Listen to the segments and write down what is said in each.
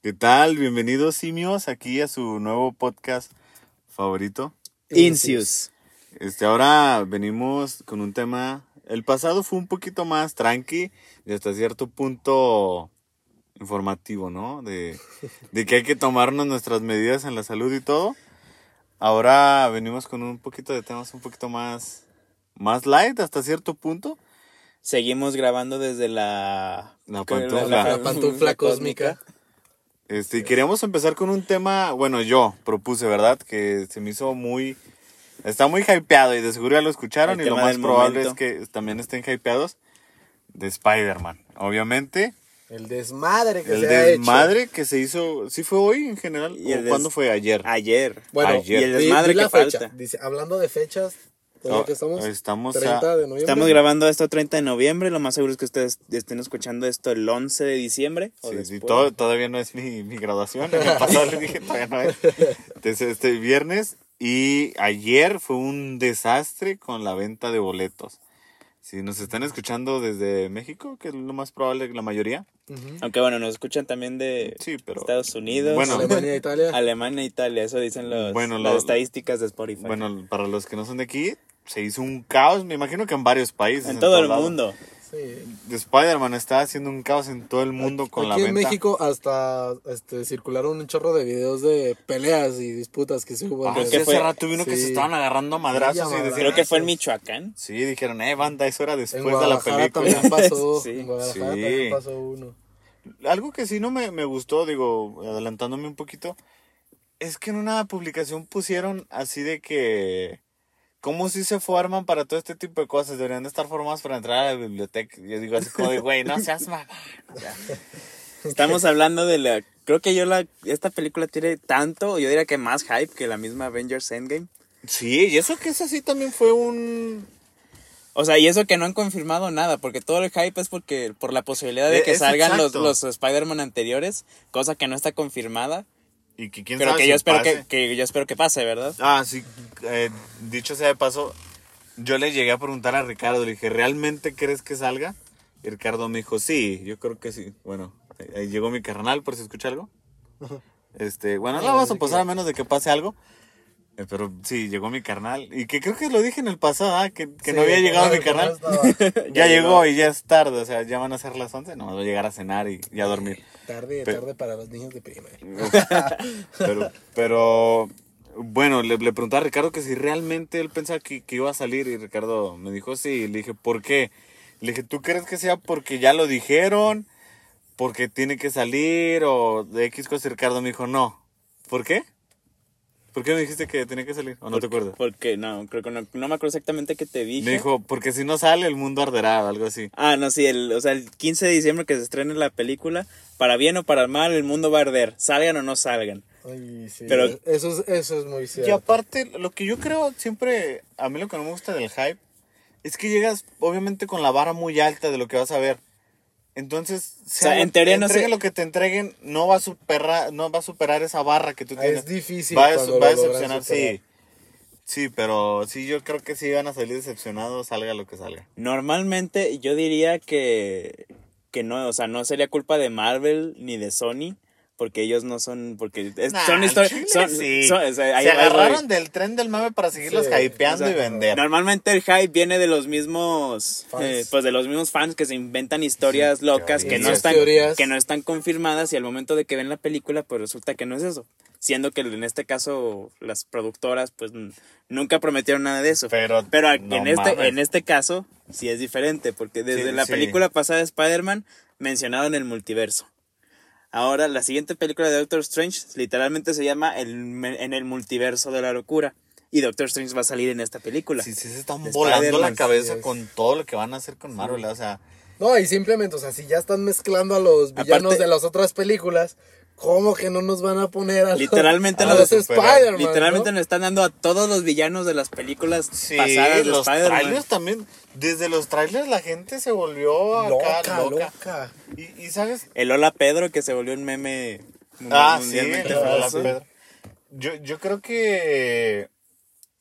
¿Qué tal? Bienvenidos simios aquí a su nuevo podcast favorito. Incius. Este, ahora venimos con un tema. El pasado fue un poquito más tranqui y hasta cierto punto informativo, ¿no? De, de que hay que tomarnos nuestras medidas en la salud y todo. Ahora venimos con un poquito de temas un poquito más, más light hasta cierto punto. Seguimos grabando desde la... La pantufla cósmica. Este, y queríamos empezar con un tema, bueno, yo propuse, ¿verdad? Que se me hizo muy... Está muy hypeado y de seguro ya lo escucharon El y lo más probable momento. es que también estén hypeados de Spider-Man. Obviamente, El desmadre que el se ha desmadre que se hizo, ¿sí fue hoy en general? Y ¿O ¿Cuándo fue? Ayer. Ayer. Bueno, Ayer. Y el desmadre di la que fecha. falta. Dice, hablando de fechas, ¿pues Oh, que estamos? estamos 30 a- de noviembre. Estamos grabando esto 30 de noviembre. Lo más seguro es que ustedes estén escuchando esto el 11 de diciembre. o Sí, sí, todo- todavía no es mi, mi graduación. En el pasado les dije todavía no es. Entonces, este viernes y ayer fue un desastre con la venta de boletos. Si nos están escuchando desde México, que es lo más probable, la mayoría. Ujú. Aunque bueno, nos escuchan también de Sí, pero. Estados Unidos, Bueno. Alemania, Italia. Alemania, Italia. Eso dicen los, Bueno, las lo- estadísticas de Spotify. Bueno, para los que no son de aquí, se hizo un caos. Me imagino que en varios países. en todo el mundo. Sí. Spider-Man está haciendo un caos en todo el mundo con Aquí la en venta. México hasta este, circularon un chorro de videos de peleas y disputas que se hubo. Ah, que hace fue- rato vino que sí. se estaban agarrando a madrazos Sí, y decían, Creo que fue en. Michoacán. Sí, dijeron, eh, banda, eso era en después de la película. también pasó. Sí. En Guadalajara Sí. también pasó uno. Algo que sí no me, me gustó, digo, adelantándome un poquito, es que en una publicación pusieron así de que... ¿Cómo si se forman para todo este tipo de cosas? Deberían de estar formados para entrar a la biblioteca. Yo digo así como de, güey, no seas mamá. O sea, Estamos hablando de la... Creo que yo la... Esta película tiene tanto, yo diría que más hype que la misma Avengers Endgame. Sí, y eso que es así también fue un... O sea, y eso que no han confirmado nada, porque todo el hype es porque por la posibilidad de Eh, que es salgan los, los Spider-Man anteriores, cosa que no está confirmada, Y que quién pero sabe que si yo espero pase. que, que yo espero que pase, ¿verdad? Ah, sí. eh, dicho sea de paso, yo le llegué a preguntar a Ricardo, le dije, ¿realmente crees que salga? Y Ricardo me dijo, sí, yo creo que sí. Bueno, ahí- llegó mi carnal, por si escucha algo. Este, bueno, no la vamos a pasar a menos de que pase algo. Eh, Pero sí, llegó mi carnal. Y que creo que lo dije en el pasado, ah, que, que no había llegado mi carnal. Ya llegó y ya es tarde, o sea, ya van a ser las 11, no, voy a llegar a cenar y, y a dormir. Tarde, tarde para los niños de primaria. Pero, pero bueno, le, le pregunté a Ricardo que si realmente él pensaba que, que iba a salir y Ricardo me dijo sí. Le dije, ¿por qué? Le dije, ¿tú crees que sea porque ya lo dijeron? ¿Porque tiene que salir? ¿O de X cosa? Y Ricardo me dijo, no. ¿Por qué? ¿Por qué me dijiste que tenía que salir? ¿O no te acuerdas? Porque no, creo que no, no me acuerdo exactamente qué te dije. Me dijo, porque si no sale el mundo arderá o algo así. Ah, no, sí, el, o sea, el 15 de diciembre que se estrene la película, para bien o para mal, el mundo va a arder, salgan o no salgan. Ay, sí. Pero- eso, es, eso es muy Y cierto. aparte, lo que yo creo siempre, a mí lo que no me gusta del hype, es que llegas obviamente con la vara muy alta de lo que vas a ver. Entonces, sea, lo- en teoría no sé- lo que te entreguen, no va a superar, no va a superar esa barra que tú Ah, tienes. es difícil Va a, cuando va a decepcionar, superar. sí. Sí, pero sí, yo creo que sí van a salir decepcionados, salga lo que salga. Normalmente yo diría que, que no, o sea, no sería culpa de Marvel ni de Sony, porque ellos no son, porque es- Nah, son historias, son, sí. son- o sea, ahí- Se voy. agarraron del tren del mame para seguirlos Sí, hypeando o sea, y vender. Normalmente el hype viene de los mismos Fans. eh, pues de los mismos fans que se inventan historias Sí, locas que no están Teorías. que no están confirmadas y al momento de que ven la película pues resulta que no es eso. Siendo que en este caso las productoras pues nunca prometieron nada de eso. Pero, Pero no en este en este caso sí es diferente porque desde la película pasada de Spider-Man mencionaron el multiverso. Ahora la siguiente película de Doctor Strange literalmente se llama el, en el multiverso de la locura. Y Doctor Strange va a salir en esta película. Sí, sí, se están de volando la cabeza sí con todo lo que van a hacer con Marvel, o sea... No, y simplemente, o sea, si ya están mezclando a los villanos Aparte- de las otras películas, ¿cómo que no nos van a poner a los, Literalmente a nos- los Spider-Man? Literalmente ¿no? nos están dando a todos los villanos de las películas Sí, pasadas de los Spider-Man. trailers también. Desde los trailers la gente se volvió acá Loca, loca. loca. Y, y, sabes, El Hola Pedro que se volvió un meme ah, sí, mundialmente el- famoso. la Pedro. Yo, yo creo que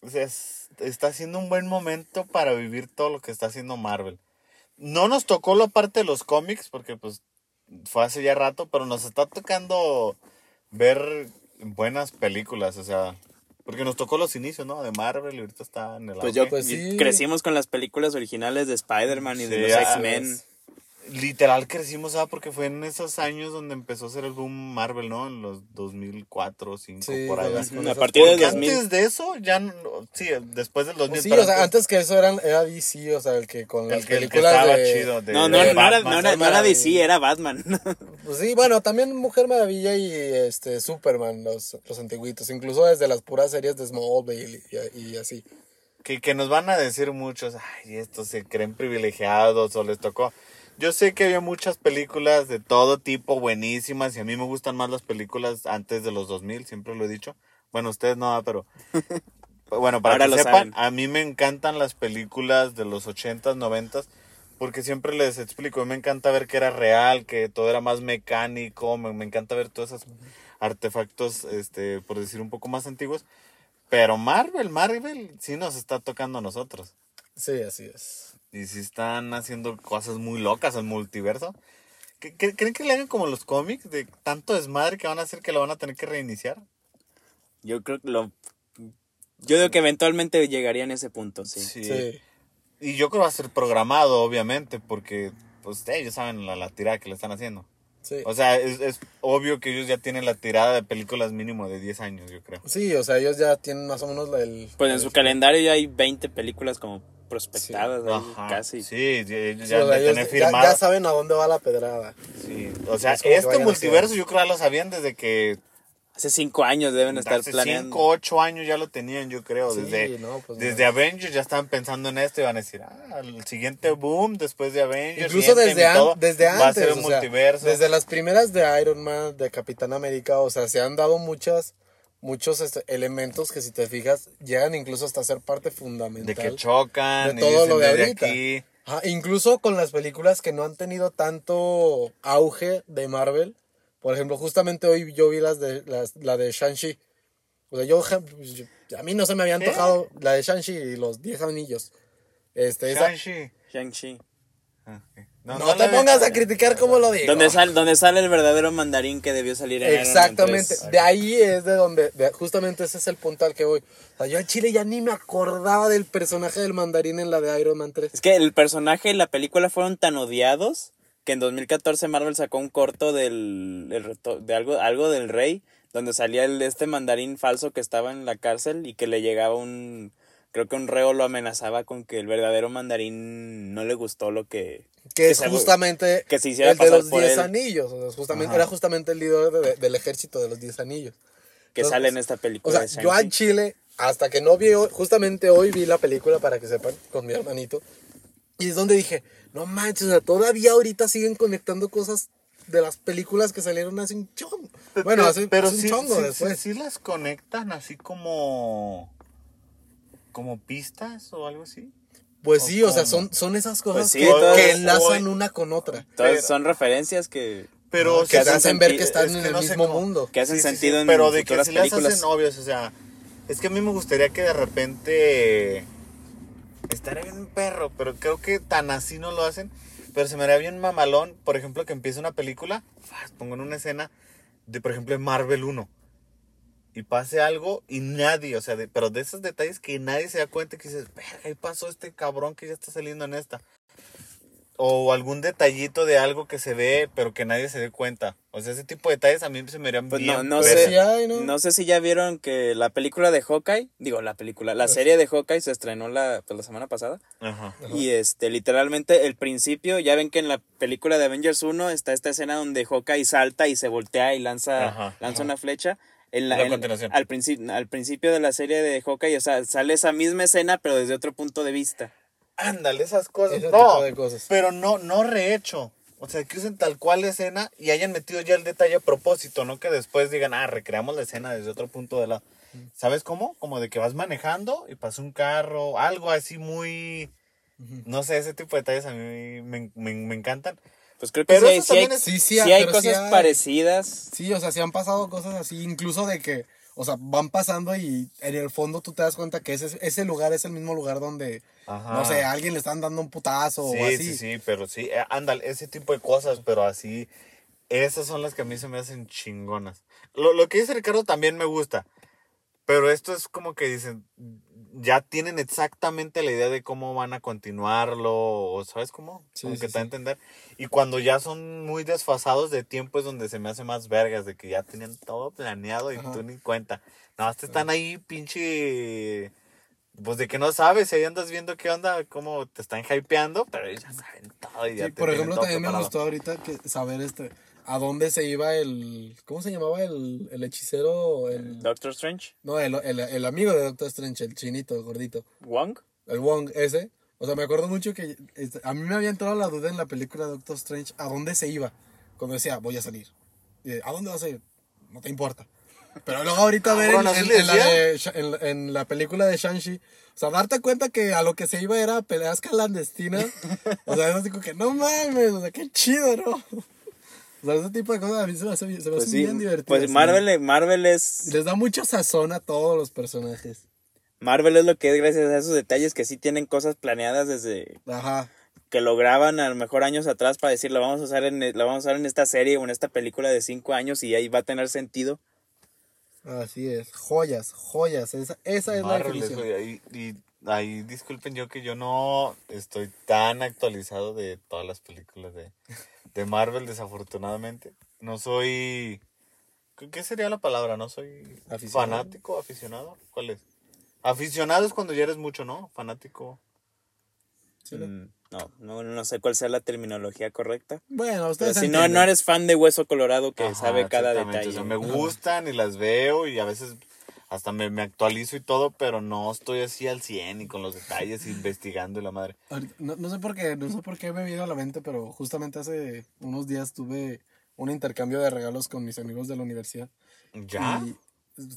o sea, es- está siendo un buen momento para vivir todo lo que está haciendo Marvel. No nos tocó la parte de los cómics porque pues fue hace ya rato, pero nos está tocando ver buenas películas, o sea, porque nos tocó los inicios, ¿no? De Marvel y ahorita está en el Pues yo. Pues sí. crecimos con las películas originales de Spider-Man y de los X-Men. Literal crecimos, ¿sabes? Porque fue en esos años donde empezó a ser el boom Marvel, ¿no? En los 2004, 2005, Sí, por ahí. A partir del Porque 2000. antes de eso, ya, no- sí, después del 2000. Sí, pero o sea, antes que eso eran, era DC, o sea, el que con las el que, el que películas estaba de... chido. de- No, no, de no, era, Batman, no, era, no era. DC, era Batman. Pues sí, bueno, también Mujer Maravilla y este Superman, los, los antiguitos, incluso desde las puras series de Smallville y, y así. Que, que nos van a decir muchos, ay, estos se creen privilegiados o les tocó. Yo sé que había muchas películas de todo tipo buenísimas y a mí me gustan más las películas antes de los 2000, siempre lo he dicho. Bueno, ustedes no, pero... Bueno, para Ahora que lo sepan, saben. a mí me encantan las películas de los 80s, 90s, porque siempre les explico, a mí me encanta ver que era real, que todo era más mecánico, me, me encanta ver todos esos artefactos, este, por decir un poco más antiguos. Pero Marvel, Marvel sí nos está tocando a nosotros. Sí, así es. Y sí están haciendo cosas muy locas el multiverso. ¿Qué- qué- ¿Creen que le hagan como los cómics de tanto desmadre que van a hacer que lo van a tener que reiniciar? Yo creo que lo. Yo digo que eventualmente llegaría en ese punto, sí. Sí. Y yo creo que va a ser programado, obviamente, porque pues ellos saben la, la tirada que le están haciendo. Sí. O sea, es, es obvio que ellos ya tienen la tirada de películas mínimo de 10 años, yo creo. Sí, o sea, ellos ya tienen más o menos la- el... Pues en su calendario ya hay 20 películas como prospectadas, ahí, Ajá, casi. Sí, ya, ellos Sí, ya o sea, ellos ya- firmado. ya saben a dónde va la pedrada. Sí, O sea, Es este multiverso yo creo que ya lo sabían desde que Hace cinco años deben estar hace planeando. 5, 8 años ya lo tenían, yo creo. Sí, desde no, pues, desde no. Avengers ya estaban pensando en esto y van a decir, ah, el siguiente boom después de Avengers. Incluso desde, todo, desde va a antes, ser un sea, multiverso. desde las primeras de Iron Man, de Capitán América, o sea, se han dado muchas, muchos este, elementos que si te fijas, llegan incluso hasta ser parte fundamental. de que chocan, de y todo dicen, lo de "Desde ahorita". aquí. Ajá, incluso con las películas que no han tenido tanto auge de Marvel. Por ejemplo, justamente hoy yo vi las de, las, la de Shang-Chi. O sea, yo, yo- a mí no se me había antojado la de Shang-Chi y los 10 anillos. Este, esa- Shang-Chi. Shang-Chi. Ah, no, no te pongas a criticar como lo digo. Donde, sal, donde sale el verdadero mandarín que debió salir en Iron Man Exactamente, 3. de ahí es de donde, de- justamente ese es el punto al que voy. O sea, yo al chile ya ni me acordaba del personaje del mandarín en la de Iron Man 3. Es que el personaje y la película fueron tan odiados que en 2014 Marvel sacó un corto del el reto- de algo algo del rey donde salía el este mandarín falso que estaba en la cárcel y que le llegaba un creo que un reo lo amenazaba con que el verdadero mandarín no le gustó lo que Que es se- justamente que se hiciera el de pasar los por 10 él. anillos. O sea, justamente, Ajá. era justamente el líder de- del ejército de los 10 anillos. que Entonces, sale en esta O película sea, de yo Shang-Chi. Chile, hasta que no vi, hoy- justamente hoy vi la película, para que sepan, con mi hermanito. Y es donde dije, no manches, o sea, todavía ahorita siguen conectando cosas de las películas que salieron hace un chongo. Bueno, pero, hace, pero hace un sí, chongo sí- después. sí- sí las conectan así como como pistas o algo así. Pues sí, o sea, son, son esas cosas Pues sí, que, todas- que enlazan hoy- una con otra. Pero- son referencias que Pero que hacen ver que están es en que el no mismo cómo- mundo. que hacen Sí, sí, sí, sentido en pero de que si las películas. hacen obvios, o sea, es que a mí me gustaría que de repente estaría bien un perro, pero creo que tan así no lo hacen, pero se me haría bien mamalón, por ejemplo, que empiece una película, pongo en una escena de por ejemplo Marvel 1 y pase algo y nadie, o sea, pero de esos detalles que nadie se da cuenta que dices, verga, ahí pasó este cabrón que ya está saliendo en esta. O algún detallito de algo que se ve, pero que nadie se dé cuenta. O sea, ese tipo de detalles a mí se me harían Pues bien no, sé, hay, ¿no? ¿no? sé si ya vieron que la película de Hawkeye, digo la película, la serie de Hawkeye se estrenó la, pues, la semana pasada. Ajá. Y este, literalmente el principio, ya ven que en la película de Avengers 1 está esta escena donde Hawkeye salta y se voltea y lanza, Ajá, lanza ajá. una flecha. En la, La en- continuación. al, principio al principio de la serie de Hawkeye, o sea, sale esa misma escena, pero desde otro punto de vista. Ándale, esas cosas. Ese no, tipo de cosas. pero no, no rehecho. O sea, que usen tal cual la escena y hayan metido ya el detalle a propósito, no que después digan, ah, recreamos la escena desde otro punto de la... ¿Sabes cómo? Como de que vas manejando y pasa un carro, algo así muy... No sé, ese tipo de detalles a mí me, me- me encantan. Pues creo que Pero sí, hay- sí hay, es- Sí, sí, sí hay cosas hay. parecidas. Sí, o sea, sí han pasado cosas así, incluso de que, o sea, van pasando y en el fondo tú te das cuenta que ese, ese lugar es el mismo lugar donde, Ajá. no sé, a alguien le están dando un putazo Sí, o así. sí, sí, pero sí, eh, ándale, ese tipo de cosas, pero así Esas son las que a mí se me hacen chingonas. Lo, lo que dice Ricardo también me gusta. Pero esto es como que dicen, ya tienen exactamente la idea de cómo van a continuarlo, o sabes cómo, Sí, como sí, que te a entender. Y cuando ya son muy desfasados de tiempo es donde se me hace más vergas, de que ya tenían todo planeado y Ajá. tú ni cuenta. No, te están ahí pinche... Pues de que no sabes, ahí andas viendo qué onda, cómo te están hypeando, pero ya saben todo y ya te por ejemplo, todo también me gustó ahorita que saber este a dónde se iba el ¿cómo se llamaba el, el hechicero? El, Doctor Strange, no, el, el, el amigo de Doctor Strange, el chinito, el gordito, Wong. el Wong ese. O sea, me acuerdo mucho que este, a mí me había entrado la duda en la película de Doctor Strange a dónde se iba. Cuando decía, voy a salir. Y, ¿A dónde vas a ir? No te importa. Pero luego ahorita ver de Sha- en, en la película de Shang-Chi, o sea, darte cuenta que a lo que se iba era peleas clandestinas. O sea, es así como que no mames, o sea, qué chido, ¿no? O sea, ese tipo de cosas a mí se me hacen, se me Pues sí, bien divertidas. pues Marvel, Marvel es Les da mucho sazón a todos los personajes. Marvel es lo que es gracias a esos detalles que sí tienen cosas planeadas desde Ajá. que lo graban a lo mejor años atrás para decir lo vamos a usar en lo vamos a usar en esta serie o en esta película de cinco años y ahí va a tener sentido. Así es. Joyas, joyas. Esa, esa es la Marvel, definición. eso, y, y ahí disculpen yo que yo no estoy tan actualizado de todas las películas de, de Marvel, desafortunadamente. No soy... ¿qué- ¿Qué sería la palabra? No soy Aficionado. fanático, aficionado. ¿Cuál es? Aficionado es cuando ya eres mucho, ¿no? Fanático. Sí, ¿no? Mm, No, no, no sé cuál sea la terminología correcta. Bueno, Pero ustedes si no, entienden. no eres fan de Hueso Colorado que Ajá, sabe cada detalle. O sea, me gustan y las veo y a veces hasta me, me actualizo y todo, pero no estoy así al 100 y con los detalles investigando y la madre. No, no sé por qué, no sé por qué me vino a la mente, pero justamente hace unos días tuve un intercambio de regalos con mis amigos de la universidad. ¿Ya? Y-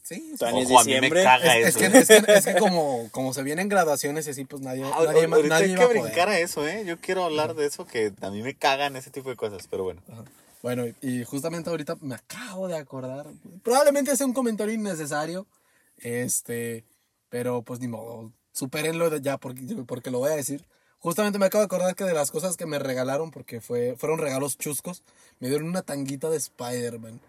sí, Ojo, a mí me caga Es, es eso. que, es que- es que como, como se vienen graduaciones y así, pues nadie, Ah, nadie, ma- ahorita nadie hay iba que a poder. brincar a eso, ¿eh? Yo quiero hablar de eso, que a mí me cagan ese tipo de cosas, pero bueno. Ajá. Bueno, y justamente ahorita me acabo de acordar. Probablemente sea un comentario innecesario. Este, pero pues ni modo. Supérenlo ya porque, porque lo voy a decir. Justamente me acabo de acordar que de las cosas que me regalaron, porque fue, fueron regalos chuscos, me dieron una tanguita de Spider-Man.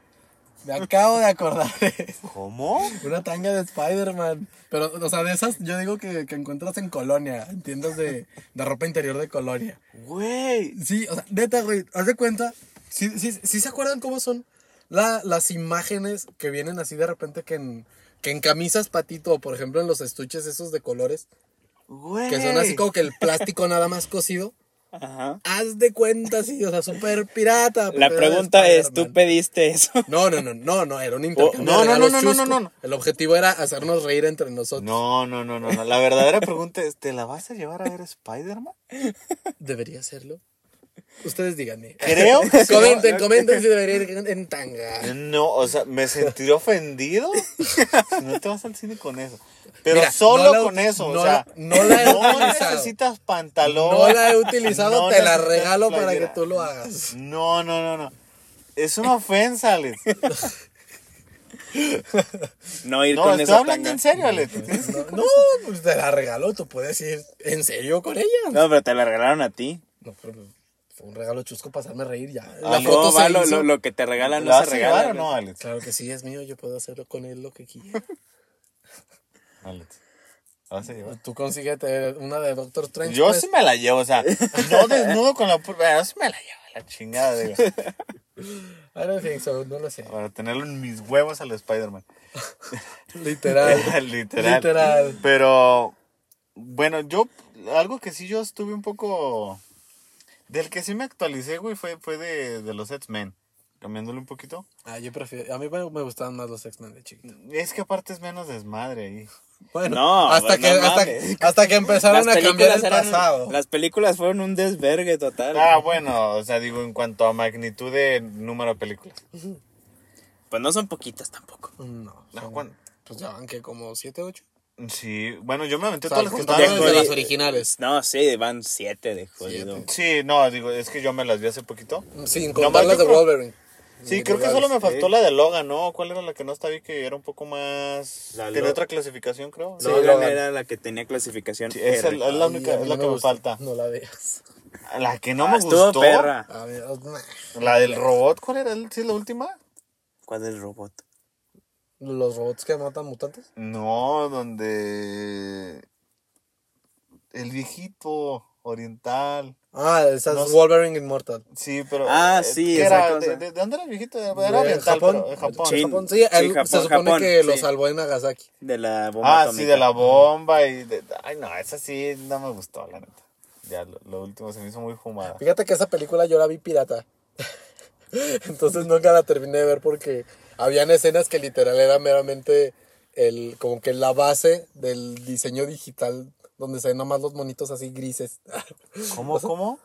Me acabo de acordar de. ¿Cómo? Una tanga de Spider-Man. Pero, o sea, de esas yo digo que, que encuentras en Colonia, en tiendas de, de ropa interior de Colonia. Güey. Sí, o sea, neta, güey, haz de cuenta. Sí, sí, sí se acuerdan cómo son la- las imágenes que vienen así de repente que en, que en camisas patito, o por ejemplo en los estuches esos de colores, Güey. que son así como que el plástico nada más cocido. Ajá. Haz de cuenta, sí, o sea, súper pirata. La pregunta es. ¿tú pediste eso? No, no, no, no, no, era un intercambio no, no, no, no, no, no. El objetivo era hacernos reír entre nosotros. No, no, no, no, no. La verdadera pregunta es, ¿te la vas a llevar a ver Spider-Man? ¿Debería hacerlo? Ustedes díganme. Creo que sí. comenten, comenten si debería ir en, tanga. No, o sea, me sentiré ofendido si no te vas al cine con eso. Pero Mira, solo no la- con eso, no o sea, la- no la he utilizado. necesitas pantalón. No la he utilizado, no te la regalo para que tú lo hagas. No, no, no, no. Es una ofensa, Alex. No ir No, con esa hablando tanga. en serio, Alex. No, no, pues te la regalo, tú puedes ir en serio con ella. No, pero te la regalaron a ti. No, pero fue un regalo chusco para hacerme reír ya. Ah, La no, foto ¿Cómo va? Lo, hizo. lo, lo que te regalan ¿Lo no se a llevar regala. o no, Alex? Claro que sí, es mío, yo puedo hacer con él lo que quiera. Alex. ¿Lo vas a llevar? Tú consíguete una de Doctor Strange. Yo pues. sí me la llevo, o sea, no desnudo con la purga, yo sí me la llevo, la chingada, digo. I don't think so, no lo sé. Para tenerlo en mis huevos al Spider-Man. Literal. Literal. Literal. Pero, bueno, yo, algo que sí yo estuve un poco... Del que sí me actualicé, güey, fue, fue de, de los X-Men. Cambiándole un poquito. Ah, yo prefiero. A mí me gustaban más los X-Men de chiquito. Es que aparte es menos desmadre ahí. Bueno, No, hasta, pues, que, no hasta, hasta que empezaron a cambiar el eran- pasado. las películas fueron un desvergue total. Ah, bueno, o sea, digo, en cuanto a magnitud de número de películas. Pues no son poquitas tampoco. No, No, pues ya van que como 7, 8. Sí, bueno, yo me aventé O sea, todas las que contando estaban. desde de- las originales. No, sí, van siete de jodido. Sí, no, digo, es que yo me las vi hace poquito. Sin No, contar las de Wolverine. Sí, creo que solo me faltó la de Logan, ¿no? ¿Cuál era la que no estaba ahí que era un poco más... La Tenía otra clasificación, creo. Sí, No, Logan Logan. era la que tenía clasificación. Sí, esa es la única, es la no que me falta. No la veas. La que no Ah, me gustó. perra. A ver, nah. La del robot, ¿cuál era? ¿Sí es la última? ¿Cuál del robot? Los robots que matan mutantes. No, donde... El viejito oriental. Ah, esa No es sé. Wolverine Immortal. Sí, pero... Ah, eh, sí, ¿qué esa era? cosa. ¿De, de- de dónde era el viejito? Era De oriental, Japón. pero Japón. Sí. Japón, sí, él Japón, se supone Japón, que lo salvó en Nagasaki. De la bomba Ah, atómica. sí, de la bomba y... De... Ay, no, esa sí no me gustó, la neta. Ya, lo, lo último se me hizo muy fumada. Fíjate que esa película yo la vi pirata. Entonces nunca la terminé de ver porque habían escenas que literal era meramente el, como que la base del diseño digital donde se ven nomás los monitos así grises. ¿Cómo, cómo?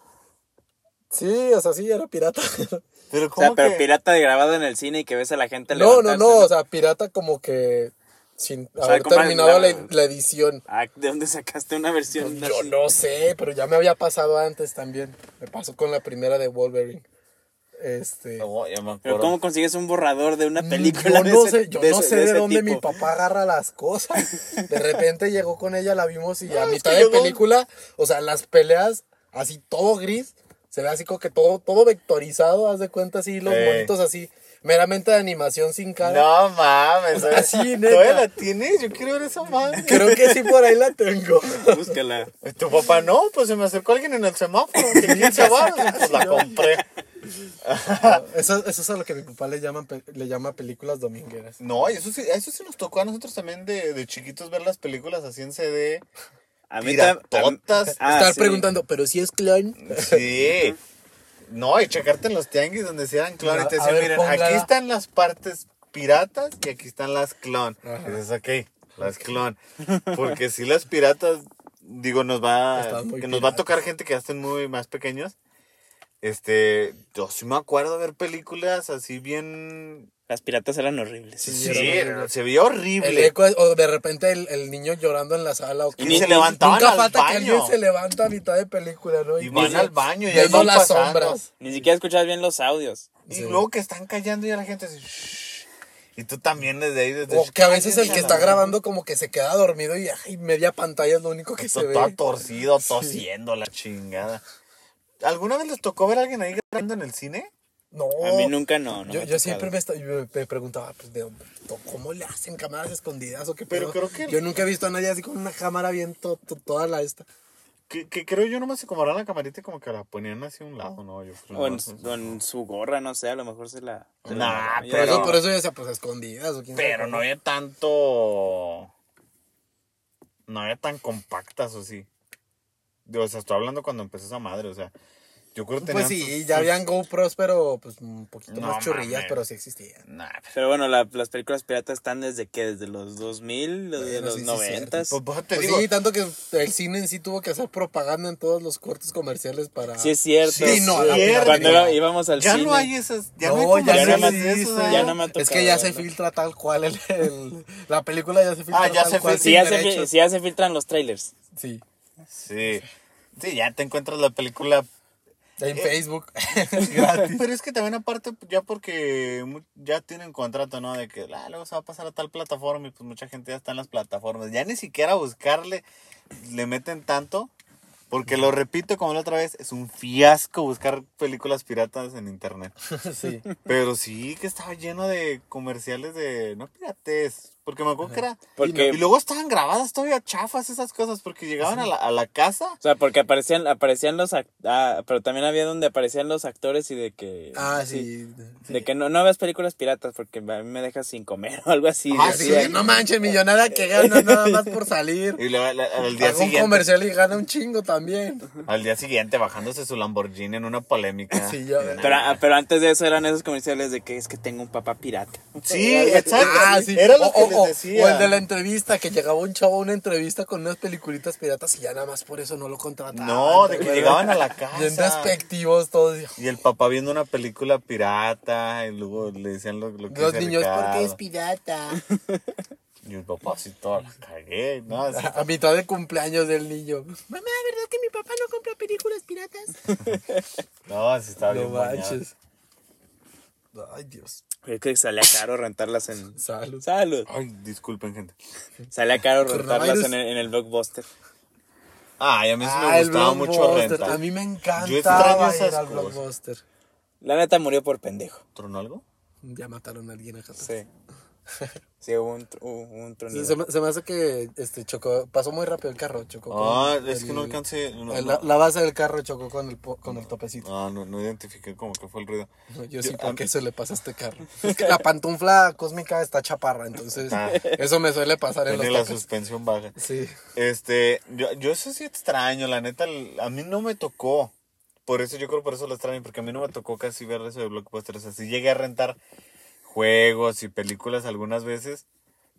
Sí, o sea, sí, era pirata. Pero O ¿cómo sea, pero que...? pirata de grabado en el cine y que ves a la gente No, no, no, o sea, pirata como que sin sea, haber terminado la- la, edición. Ah, ¿De dónde sacaste una versión Yo no sé, pero ya me había pasado antes también. Me pasó con la primera de Wolverine. Este. No, ya me Pero acuerdo. ¿cómo consigues un borrador de una película Yo de no ese- sé, yo de no sé de de ese dónde mi tipo? papá agarra las cosas. De repente llegó con ella, la vimos y a mitad de llegó- película, o sea, las peleas, así todo gris, se ve así como que todo, todo vectorizado, haz de cuenta así, los Eh. monitos así, meramente de animación sin cara. No mames. Así, neta. ¿Todavía la tienes? Yo quiero ver esa madre. Creo que sí por ahí la tengo. Búscala. Tu papá no, pues se me acercó alguien en el semáforo, que 15 baros, pues la compré. Eso, eso es a lo que mi papá le, llaman, le llama películas domingueras. No, y eso sí, eso sí nos tocó a nosotros también de, de chiquitos ver las películas así en CD. A mí Piratotas. Ah, Estar sí. preguntando, pero si es clon. Sí. No, y checarte en los tianguis donde se dan clon y te A decían, miren, póngala". aquí están las partes piratas y aquí están las clon. Ajá. Y dices, ok, las clon. Porque si las piratas, digo, nos va, que nos va a tocar gente que estén muy más pequeños. Este, yo sí me acuerdo de ver películas así bien... Las piratas eran horribles. Sí, Sí, era se veía El horrible. eco, o de repente el, el niño llorando en la sala. O que Y ni- se ni- levantaban Nunca al falta que baño. alguien se levanta a mitad de película, ¿no? Y van dice, al baño y ahí van las pasando. sombras. Ni siquiera escuchabas bien los audios. Y Sí. luego que están callando y la gente así... "Shh". Y tú también desde ahí, desde... O que a veces el que "Cállense está grabando como que se queda dormido y ay, media pantalla es lo único que se Todo, todo ve. torcido, tosiendo la chingada. ¿Alguna vez les tocó ver a alguien ahí grabando en el cine? No. A mí nunca no. no yo me siempre me, preguntaba, pues, ¿de dónde? ¿Cómo le hacen cámaras escondidas o qué Pero pedo? creo que- Yo nunca he visto a nadie así con una cámara bien to- to- toda la esta. Que, que creo yo nomás se comaron la camarita y como que la ponían hacia un lado, ¿no? Yo creo O en, o en su gorra, no sé, a lo mejor se la... se la- Nah, ya Por, Pero- eso, por eso yo decía, pues, escondidas o quién Pero no había tanto... No había tan compactas, o sí. O sea, estoy hablando cuando empezó esa madre, o sea... Yo creo que Pues sí, sus- ya sus- habían GoPros, pero pues un poquito No más chorrillas, mames. pero sí existían. Nah, pero- Pero bueno, la- las películas piratas están desde que, desde los 2000, desde Bueno, los sí, sí, 90. Pues, pues, te Pues digo, sí, tanto que el cine en sí tuvo que hacer propaganda en todos los cortes comerciales para... Sí, es cierto. Sí, no, la cierto. Cuando íbamos al ya cine. no hay esas... Ya no, No, hay ya, ya no me-. ¿eh? ya no me ha Es que tocado ya se filtra tal cual el, el- la película ya se filtra Ah, ya tal se cual. Sí, ya sí, ya se filtran los trailers. Sí, Sí. Sí, ya te encuentras la película en Eh, Facebook. Gratis. Pero es que también aparte, ya porque ya tienen contrato, ¿no? De que ah, luego se va a pasar a tal plataforma y pues mucha gente ya está en las plataformas. Ya ni siquiera buscarle le meten tanto. Porque lo repito como la otra vez, es un fiasco buscar películas piratas en internet. sí. Pero sí que estaba lleno de comerciales de no pirates. Porque me acuerdo que era. Porque- Y luego estaban grabadas todavía chafas esas cosas. Porque llegaban a la, a la casa. O sea, porque aparecían, aparecían los act- ah, pero también había donde aparecían los actores y de que Ah, sí. de que no, no veas películas piratas porque a mí me dejas sin comer o algo así. Ah, Sí, no manches, millonada que gana nada más por salir. Y luego al, día Hago un siguiente. comercial y gana un chingo también. Al día siguiente bajándose su Lamborghini en una polémica. Sí, De Pero, ah, pero antes de eso eran esos comerciales de que es que tengo un papá pirata. Sí, exacto. Ah, sí. Era lo que les o- decía. o el de la entrevista, que llegaba un chavo a una entrevista con unas peliculitas piratas y ya nada más por eso no lo contrataban. No, de que llegaban a la casa. Bien despectivos todos. Y el papá viendo una película pirata y luego le decían lo, lo que Los niños, ¿por qué es pirata? Y el papá así todo la cagué. No, así- A mitad de cumpleaños del niño. Mamá, ¿verdad que mi papá no compra películas piratas? no, así estaba No bien manches. Ay, Dios. Es que salía caro rentarlas en. Salud. Salud. Ay, disculpen, gente. Salía caro rentarlas en el, en el blockbuster. Ay, a mí sí Ah, me el gustaba mucho rentar. A mí me Yo encantaba extraño esas al cosas. Blockbuster. La neta murió por pendejo. ¿Tronó algo? Ya mataron a alguien acá. atrás. Sí. Sí, hubo un, tronido. se, me, se me hace que este chocó, pasó muy rápido el carro, chocó. Ah, es que no alcancé. No, el- no. La, la base del carro chocó con el, con el topecito. Ah, no, no identifiqué como que fue el ruido. Yo, Yo- sí, ¿por qué se le pasa a este carro? Es que la pantufla cósmica está chaparra, entonces Ah. eso me suele pasar en los la topes. suspensión baja. Sí. Este, yo, yo eso sí extraño, la neta, a mí no me tocó. Por eso yo creo por eso lo extraño, porque a mí no me tocó casi ver eso de blockbusters. Así llegué a rentar juegos y películas algunas veces,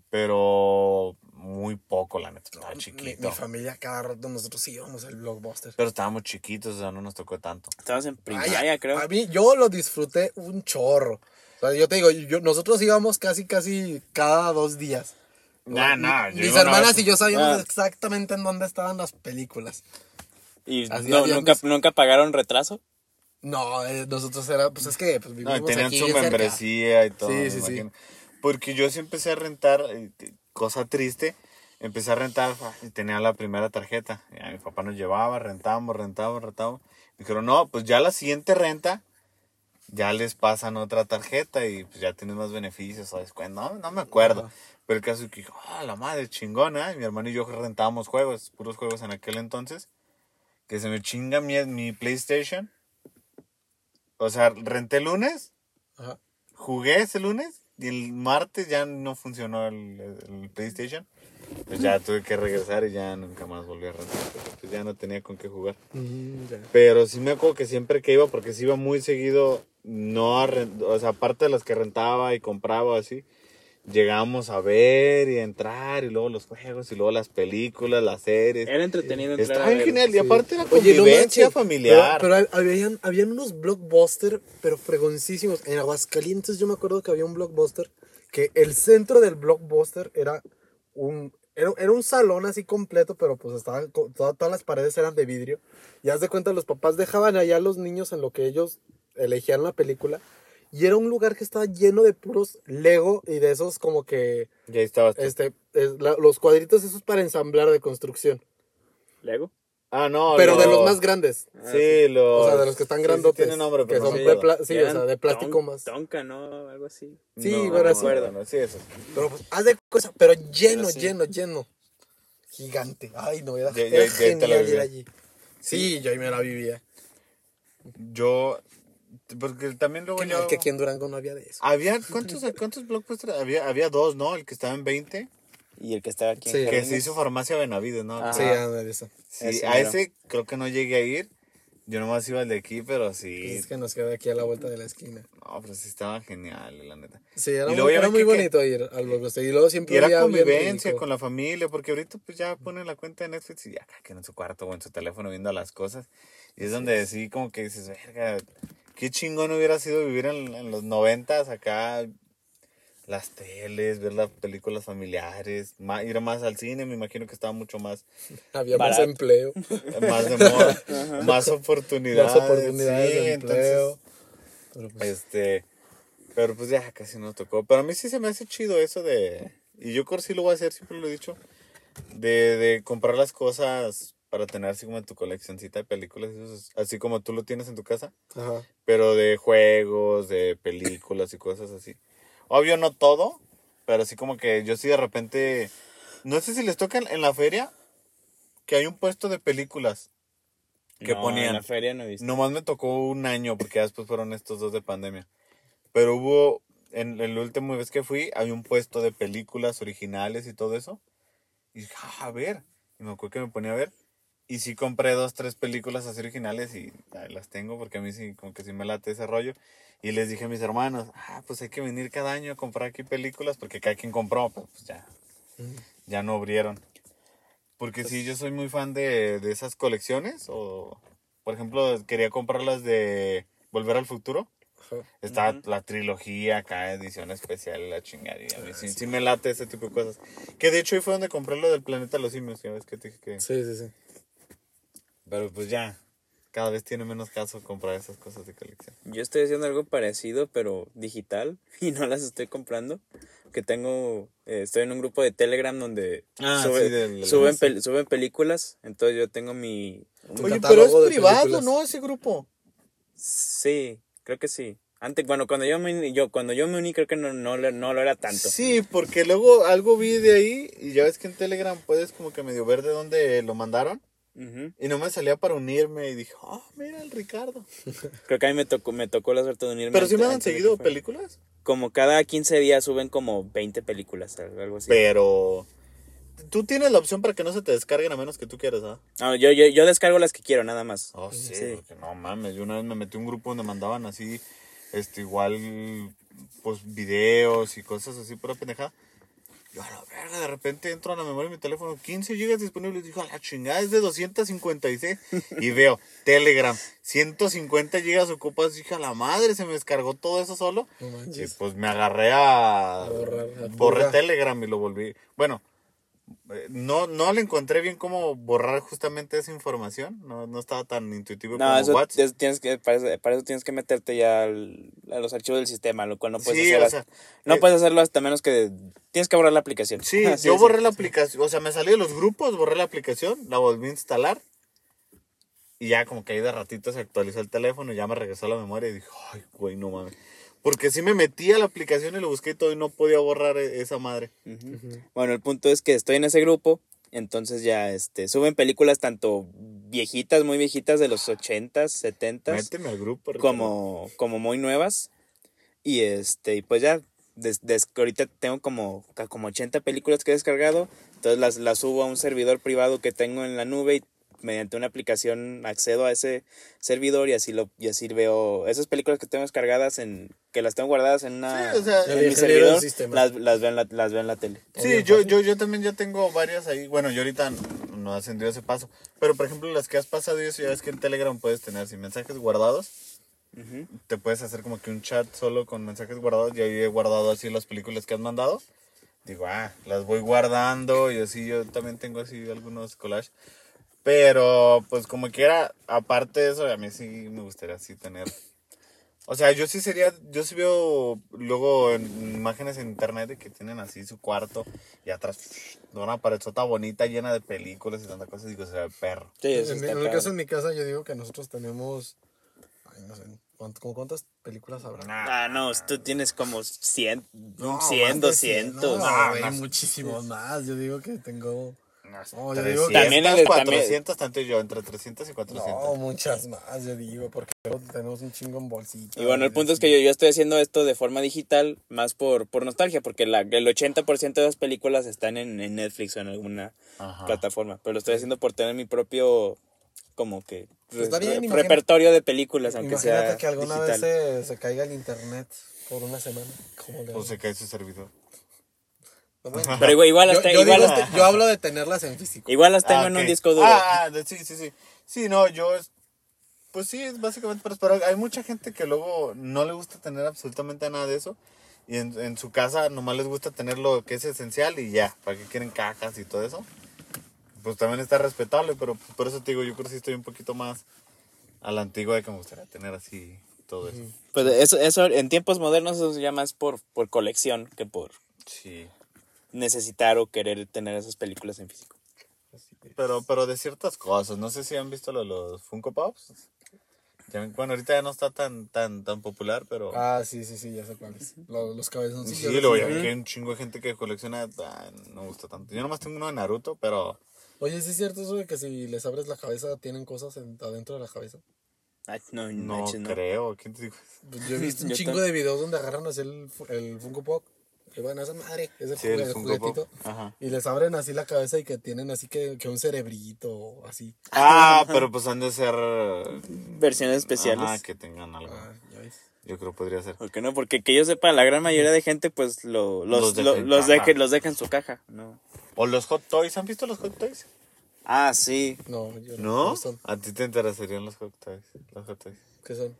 pero muy poco, la neta, estaba Mi, chiquito. mi familia cada rato nosotros íbamos al blockbuster. Pero estábamos chiquitos, o sea, no nos tocó tanto. Estabas en primaria, creo. A mí, yo lo disfruté un chorro. O sea, yo te digo, yo, nosotros íbamos casi, casi cada dos días. Nah, nah, Mis hermanas vez- y yo sabíamos exactamente en dónde estaban las películas. ¿Y no, nunca, nunca pagaron retraso? No, eh, nosotros era, pues es que pues, No, vivimos y tenían aquí su cerca. membresía y todo. Sí, sí, sí. Porque yo sí empecé a rentar, eh, cosa triste, empecé a rentar y tenía la primera tarjeta. Ya mi papá nos llevaba, rentábamos, rentábamos, rentábamos. Me dijeron, no, pues ya la siguiente renta, ya les pasan otra tarjeta y pues ya tienes más beneficios o descuento. No, no me acuerdo. Ajá. Pero el caso es que, ah, la madre chingona. Y mi hermano y yo rentábamos juegos, puros juegos en aquel entonces. Que se me chinga mi, mi PlayStation. O sea, renté el lunes, Ajá. jugué ese lunes y el martes ya no funcionó el, el PlayStation. Pues ya tuve que regresar y ya nunca más volví a rentar. porque, Pues ya no tenía con qué jugar. Mm. Pero sí me acuerdo que siempre que iba, porque sí iba muy seguido, no a o sea, aparte de las que rentaba y compraba así, llegábamos a ver y a entrar y luego los juegos y luego las películas, las series. Era entretenido entrar Estaba genial y aparte la Oye, no convivencia familiar. Pero, pero habían, habían unos blockbuster, pero fregoncísimos. En Aguascalientes yo me acuerdo que había un blockbuster, que el centro del blockbuster era un, era, era un salón así completo, pero pues estaba, toda- todas las paredes eran de vidrio. Y haz de cuenta, los papás dejaban allá a los niños en lo que ellos elegían la película. Y era un lugar que estaba lleno de puros Lego y de esos como que, y ahí estabas este, es- la- los cuadritos esos para ensamblar de construcción. ¿Lego? Ah, no. Pero de los- más grandes. Sí, los. O sea, de los que están sí, sí grandotes. tiene nombre, que pero no son de acuerdo. pla- sí, Que o sea, de plástico más. Tonka, ¿no? Algo así. Sí, No, pero no así. me acuerdo, no, sí, eso. Pero pues, haz de cosa, pero lleno, Pero lleno, lleno. Gigante. Ay, no, era, Ya- era ya- ya te la genial ir allí. Sí, yo ahí me la vivía. Yo. Porque también luego Que, yo. que aquí en Durango no había de eso. Había. ¿Cuántos, cuántos blockbusters? Había, había dos, ¿no? El que estaba en 20. Y el que estaba aquí Sí. en Que se hizo Farmacia Benavides, ¿no? Ajá. Sí, anda de eso. Sí, Ese a ese creo que no llegué a ir. Yo nomás iba al de aquí, pero Pues sí. es que nos queda aquí a la vuelta de la esquina. No, pero sí estaba genial, la neta. Sí, era Y muy, era muy que- que- bonito ir al blockbuster. Y luego siempre Y era convivencia con la familia, porque ahorita pues ya ponen la cuenta de Netflix y ya quien en su cuarto o en su teléfono viendo las cosas. Y es donde sí como que dices, verga, qué chingón hubiera sido vivir en, en los noventas acá, las teles, ver las películas familiares, ir más al cine, me imagino que estaba mucho más, Había más empleo, más de moda, más oportunidades. más oportunidades sí, de entonces, empleo. Pero pues, Este, pero pues ya casi no tocó. Pero a mí sí se me hace chido eso de, y yo creo que sí lo voy a hacer, siempre lo he dicho, de, de comprar las cosas para tener así como tu coleccioncita de películas, así como tú lo tienes en tu casa, ajá. pero de juegos, de películas y cosas así. Obvio no todo, pero así como que yo sí de repente, no sé si les toca en, la feria, que hay un puesto de películas que No, ponían. En la feria no he visto. Nomás me tocó un año porque después fueron estos dos de pandemia. Pero hubo, en, en la última vez que fui, había un puesto de películas originales y todo eso. Y dije, "Ah, a ver. Y me acuerdo que me ponía a ver. Y sí compré dos, tres películas así originales y ahí las tengo porque a mí sí, como que sí me late ese rollo. Y les dije a mis hermanos, ah, pues hay que venir cada año a comprar aquí películas porque cada quien compró, pero pues ya, ya no abrieron. Porque sí, yo soy muy fan de, de esas colecciones. O, por ejemplo, quería comprar las de Volver al Futuro. Está la trilogía acá, edición especial, la chingadilla. A mí sí, sí me late ese tipo de cosas. Que de hecho ahí fue donde compré lo del planeta de los simios. Ya ves que te dije que. Sí, sí, sí. Pero pues ya, cada vez tiene menos caso comprar esas cosas de colección. Yo estoy haciendo algo parecido, pero digital, y no las estoy comprando. Que tengo, eh, estoy en un grupo de Telegram donde Ah, sube- sí, del- suben, pel- suben películas. Entonces yo tengo mi... Oye, pero es privado, películas. ¿no? Ese grupo. Sí, creo que sí. Antes, bueno, cuando yo me, uní- yo, cuando yo me uní creo que no, no, no lo era tanto. Sí, porque luego algo vi de ahí y ya ves que en Telegram puedes como que medio ver de dónde lo mandaron. Ujú. Y no me salía para unirme y dije, oh, mira el Ricardo. Creo que a mí me tocó, me tocó la suerte de unirme. Pero sí me han seguido películas. Como cada 15 días suben como 20 películas, algo así. Pero tú tienes la opción para que no se te descarguen a menos que tú quieras, ¿ah? No, yo, yo, yo descargo las que quiero, nada más. Oh, sí, Sí. porque no mames, yo una vez me metí un grupo donde mandaban así, este, igual, pues, videos y cosas así, pura pendejada. Yo a la verga, de repente entro a la memoria de mi teléfono, 15 gigas disponibles, dijo, a la chingada, es de 256. y veo, Telegram, 150 gigas ocupados, dije, a la madre, se me descargó todo eso solo. No Y pues me agarré a... A borrar, a borré. Telegram y lo volví. Bueno, no, no le encontré bien cómo borrar justamente esa información. No, no estaba tan intuitivo No, como eso, WhatsApp. eso tienes que, para, eso, para eso tienes que meterte ya al- a los archivos del sistema, lo cual no puedes Sí, hacer. o hasta- sea, no eh, puedes hacerlo hasta menos que tienes que borrar la aplicación. Sí, yo borré la aplicación. O sea, me salí de los grupos, borré la aplicación, la volví a instalar. Y ya como que ahí de ratito se actualizó el teléfono y ya me regresó la memoria y dije, ay, güey, no mames. Porque sí me metí a la aplicación y lo busqué y todo y no podía borrar e- esa madre. Bueno, el punto es que estoy en ese grupo, entonces ya este suben películas tanto viejitas, muy viejitas de los 80s, 70s, Méteme al grupo. Como, como muy nuevas. Y este, y pues ya, des- des- ahorita tengo como, como 80 películas que he descargado. Entonces las, las subo a un servidor privado que tengo en la nube y mediante una aplicación accedo a ese servidor y así lo, y así veo esas películas que tengo descargadas en, que las tengo guardadas en una Sí, o sea, en mi servidor, las, las veo en la, las veo en la tele. Sí, yo, yo, yo también ya tengo varias ahí. Bueno, yo ahorita no he ascendido ese paso. Pero, por ejemplo, las que has pasado y eso, ya ves que en Telegram puedes tener sin mensajes guardados. Ujú. Te puedes hacer como que un chat solo con mensajes guardados. Y ahí he guardado así las películas que has mandado. Digo, ah, las voy guardando y así yo también tengo así algunos collages. Pero, pues como quiera, aparte de eso, a mí sí me gustaría así tener... O sea, yo sí sería, yo sí veo luego en imágenes en internet de que tienen así su cuarto y atrás una paredota bonita llena de películas y tantas cosas. Digo, será el perro. Sí, eso En, está en el caso, en mi casa, yo digo que nosotros tenemos. Ay, no sé. ¿cuánto- como ¿Cuántas películas habrá? Ah, no, tú tienes como 100, No, 100 más de 100, 200. No, Ah, más. muchísimos más. Yo digo que tengo. No, yo 300, digo que- También el- 400, tanto yo, entre 300 y 400. No, muchas más, yo digo, porque luego tenemos un chingo en bolsita. Y bueno, el punto es que yo, yo estoy haciendo esto de forma digital, más por, por nostalgia, porque la, el 80% de las películas están en, en Netflix o en alguna Ajá. plataforma. Pero lo estoy haciendo por tener mi propio, como que, Pues re- bien, repertorio de películas, aunque Imagínate sea que alguna digital. vez se, se caiga el internet por una semana. ¿Cómo le O se cae su servidor. Bueno, Pero igual, igual, yo, las te- yo igual, digo este- yo hablo de tenerlas en físico. igual las tengo Ah, en un disco duro. Ah, ah, de- sí, sí, sí. Sí, no, yo. es- Pues sí, es básicamente. Pero, pero hay mucha gente que luego no le gusta tener absolutamente nada de eso. Y en, en su casa nomás les gusta tener lo que es esencial y ya. ¿Para qué quieren cajas y todo eso? Pues también está respetable, pero por eso te digo, yo creo que sí estoy un poquito más a la antigua de que me gustaría tener así todo eso. Pues eso, eso en tiempos modernos eso se llama más por, por colección que por Sí. Necesitar o querer tener esas películas en físico. Pero, pero de ciertas cosas. No sé si han visto lo de los Funko Pops. Ya bueno, ahorita ya no está tan, tan, tan popular, pero... Ah, sí, sí, sí, ya sé cuáles. Los, los cabezoncillos. Sí, ya vi que hay un chingo de gente que colecciona. ah, no me gusta tanto. Yo nomás tengo uno de Naruto, pero. Oye, ¿sí es cierto eso de que si les abres la cabeza tienen cosas en- adentro de la cabeza? Ay, no, No no. creo. ¿Quién te dijo? Pues yo he visto un Yo chingo de videos donde agarran así el, el Funko Pop. Y bueno, esa madre, ese Sí, el jugue- Funko Pop. juguetito. Ajá. Y les abren así la cabeza y que tienen así que, que un cerebrito o así. Ah, pero pues han de ser. Versiones especiales. Ajá, que tengan algo. Ah, ya ves. Yo creo que podría ser. ¿Por qué no? Porque que yo sepa, la gran mayoría de gente, pues, lo, los, Los deja los, deja en su caja, ¿no? O los Hot Toys. ¿Han visto los Hot Toys? Ah, sí. No, yo ¿No? ¿Cómo son? A ti te interesarían los Hot Toys. Los Hot Toys. ¿Qué son?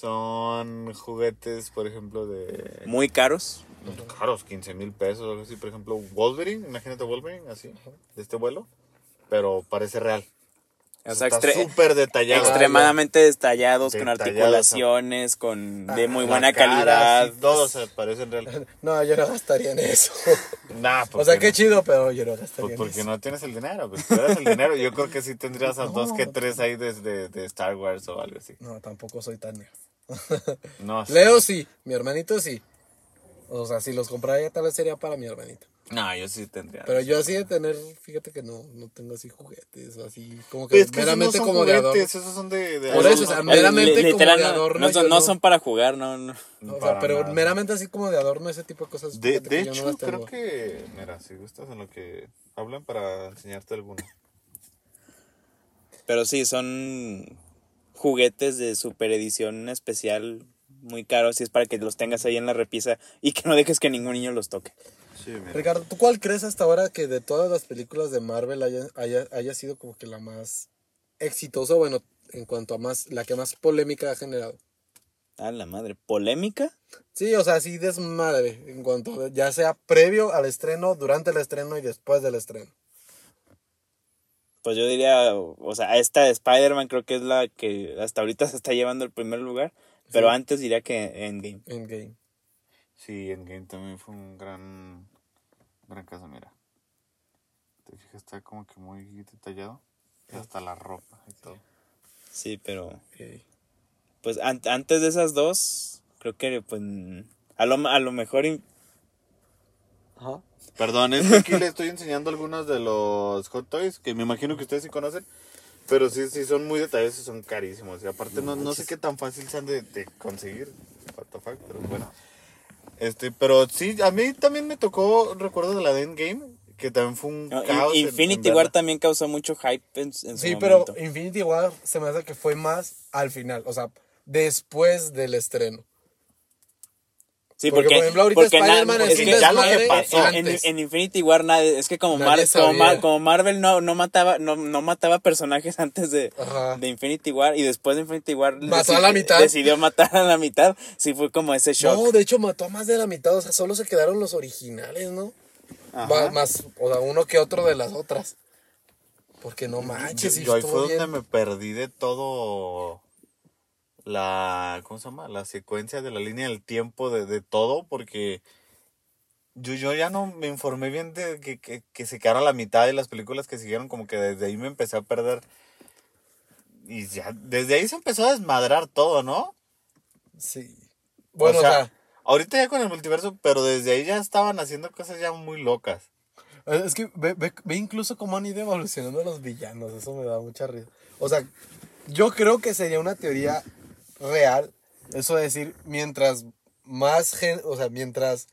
Son juguetes, por ejemplo, de. Muy caros. caros, 15 mil pesos o algo así. Por ejemplo, Wolverine, imagínate Wolverine, así, de este vuelo, pero parece real. O sea, Está súper detallado. extremadamente detallados, con articulaciones, con de muy buena cara, calidad. sí, todo se parece en real. No, yo no gastaría en eso. Nah, o ¿por sea, qué no? chido, pero yo no gastaría Pues en porque eso. no tienes el dinero. Pues si tuvieras el dinero, yo creo que sí tendrías a dos que tres ahí desde de Star Wars o algo así. No, tampoco soy tan nerd. No, sí. Leo sí, mi hermanito sí. O sea, si los comprara tal vez sería para mi hermanito. No, yo sí tendría. Pero yo así de tener, fíjate que no, no tengo así juguetes o así, como que es que esos no meramente son como de adorno. esos son de, de Por eso, o sea, adorno. Meramente como de no- adorno, no, son, no son para jugar, no, no. O sea, pero nada. meramente así como de adorno, ese tipo de cosas. De, de hecho, creo que. Mira, si gustas en lo que hablan para enseñarte alguno. Pero sí, son juguetes de super edición especial muy caros y es para que los tengas ahí en la repisa y que no dejes que ningún niño los toque. Sí, mira. Ricardo, ¿tú cuál crees hasta ahora que de todas las películas de Marvel haya, haya, haya sido como que la más exitosa, bueno, en cuanto a más, la que más polémica ha generado? Ah, la madre. ¿Polémica? Sí, o sea, así desmadre, en cuanto, ya sea previo al estreno, durante el estreno y después del estreno. Pues yo diría, o sea, esta de Spider-Man creo que es la que hasta ahorita se está llevando el primer lugar. Pero antes diría que Endgame. Endgame. Sí, Endgame también fue un gran. Gran caso, mira. Te fijas, está como que muy detallado. Y hasta la ropa y todo. Sí, pero pues an- antes de esas dos, creo que pues a lo, a lo mejor Ajá. Perdón, es que aquí le estoy enseñando algunos de los Hot Toys que me imagino que ustedes sí conocen. Pero sí, sí, son muy detallosos y son carísimos. Y aparte, no, no sé qué tan fácil sean de, de conseguir. What the fuck, pero bueno. Este, pero sí, a mí también me tocó, recuerdo de la de Endgame, que también fue un no, caos. en- Infinity en War verla. también causó mucho hype en, en su Sí, pero momento. Infinity War se me hace que fue más al final, o sea, después del estreno. Sí, Porque, porque, por ejemplo, ahorita Spider-Man es que ya lo que pasó en, Infinity War nadie, es que como, Mar- como, sabía. Mar- como Marvel no, no mataba no, no mataba personajes antes de, de Infinity War y después de Infinity War Mató a la mitad. decidió matar a la mitad, sí fue como ese shock. No, de hecho mató a más de la mitad, o sea, solo se quedaron los originales, ¿no? Ajá. Más, o sea, uno que otro de las otras. Porque no manches, Yo, yo ahí fue donde me perdí de todo la ¿cómo se llama? la secuencia de la línea del tiempo de, de todo porque yo, yo ya no me informé bien de que, que, que se quedaron a la mitad de las películas que siguieron como que desde ahí me empecé a perder y ya desde ahí se empezó a desmadrar todo ¿no? Sí. Bueno, o o sea, sea, ahorita ya con el multiverso pero desde ahí ya estaban haciendo cosas ya muy locas es que ve, ve- ve incluso cómo han ido evolucionando los villanos, eso me da mucha risa. O sea, yo creo que sería una teoría real, eso de decir, mientras más gente, o sea, mientras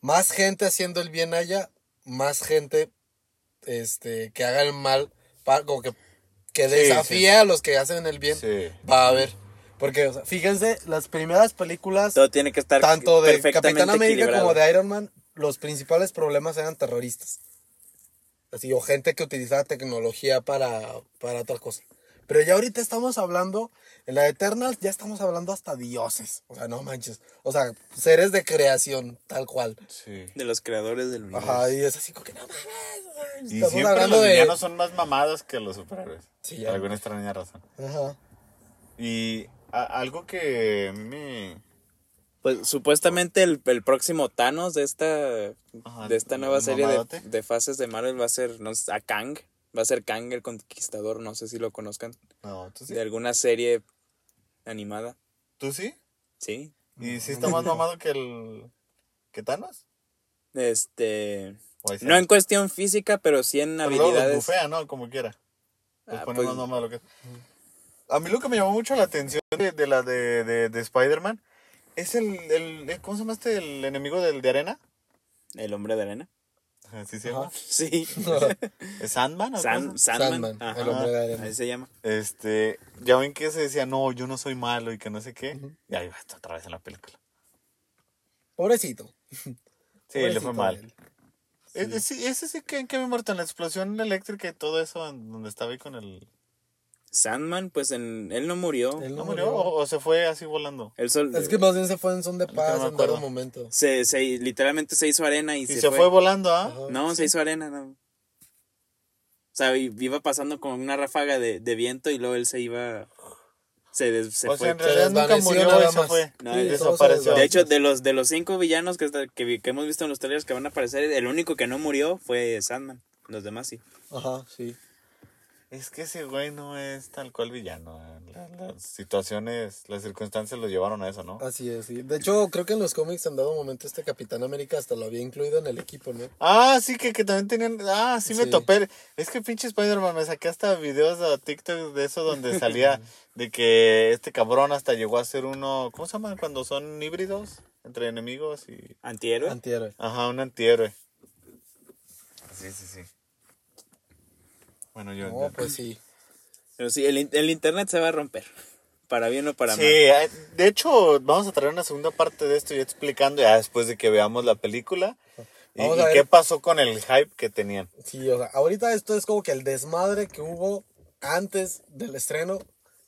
más gente haciendo el bien haya, más gente este, que haga el mal, pa- como que, que Sí, desafíe sí. a los que hacen el bien, sí va a haber. Porque, o sea, fíjense, las primeras películas, Todo tiene que estar tanto de Capitán América como de Iron Man, los principales problemas eran terroristas. Así, o gente que utilizaba tecnología para, para otra cosa. Pero ya ahorita estamos hablando, en la Eternal ya estamos hablando hasta dioses. O sea, no manches. O sea, seres de creación, tal cual. sí de los creadores del universo. Ajá, y es así como que no mames. y Estamos siempre hablando los de. villanos son más mamados que los superhéroes Sí, por ya. alguna extraña razón Ajá. Y a- algo que a mí me... Pues supuestamente el, el próximo Thanos de esta Ajá, de esta nueva serie de, de fases de Marvel va a ser no sé, a Kang, va a ser Kang el Conquistador, no sé si lo conozcan, No, ¿tú sí? de alguna serie animada. ¿Tú sí? Sí. ¿Y sí está más mamado que el... que Thanos? Este, ¿O ahí se- no en cuestión física, pero sí en Pero habilidades. bufea, ¿no? Como quiera. Los Ah, pues- lo que. A mí lo que me llamó mucho la atención de, de la de, de, de Spider-Man es el, el... ¿Cómo se llama este? El enemigo del de arena. El hombre de arena. Así se llama. Sí. ¿Es Sandman? o San- Sandman. Sandman, Ajá, el hombre de arena. Ahí se llama. Este, ya ven que se decía, no, yo no soy malo y que no sé qué. Y ahí va, está otra vez en la película. Pobrecito. Sí, le Pobrecito fue mal. Ese sí, ese sí que en qué me muerto en la explosión eléctrica y todo eso, en donde estaba ahí con el... Sandman, pues en, él no murió. Él ¿No no murió murió. o, o se fue así volando? Sol- Es que más bien se fue en son de paz en dado momento. se, se literalmente se hizo arena y, Y se, se, fue. volando, ¿ah? Ajá. No, se hizo arena, no. O sea, iba pasando con una ráfaga de, de viento y luego él se iba. Se, des- se o sea, fue. en realidad nunca desvaneció murió nada y se más. fue. No, Sí, y todo se desapareció. De hecho, de los, de los cinco villanos que, está- que, vi- que hemos visto en los trailers que van a aparecer, el único que no murió fue Sandman. Los demás sí. Ajá, sí. Es que ese güey no es tal cual villano. eh. La- las situaciones, las circunstancias lo llevaron a eso, ¿no? Así es, sí. De hecho, creo que en los cómics en dado momento este Capitán América hasta lo había incluido en el equipo, ¿no? Ah, sí, que, que también tenían. Ah, sí, me topé. Es que pinche Spider-Man me saqué hasta videos a TikTok de eso donde salía de que este cabrón hasta llegó a ser uno. ¿Cómo se llama? Cuando son híbridos entre enemigos y. Antihéroe. Antihéroe. Ajá, un antihéroe. Sí, sí, sí. Bueno, yo. No, pues sí. Pero sí, el, in- el internet se va a romper. Para bien o para Sí, mal. eh, de hecho, vamos a traer una segunda parte de esto ya explicando ya después de que veamos la película. Y, Vamos y a ver. qué pasó con el hype que tenían. Sí, o sea, ahorita esto es como que el desmadre que hubo antes del estreno.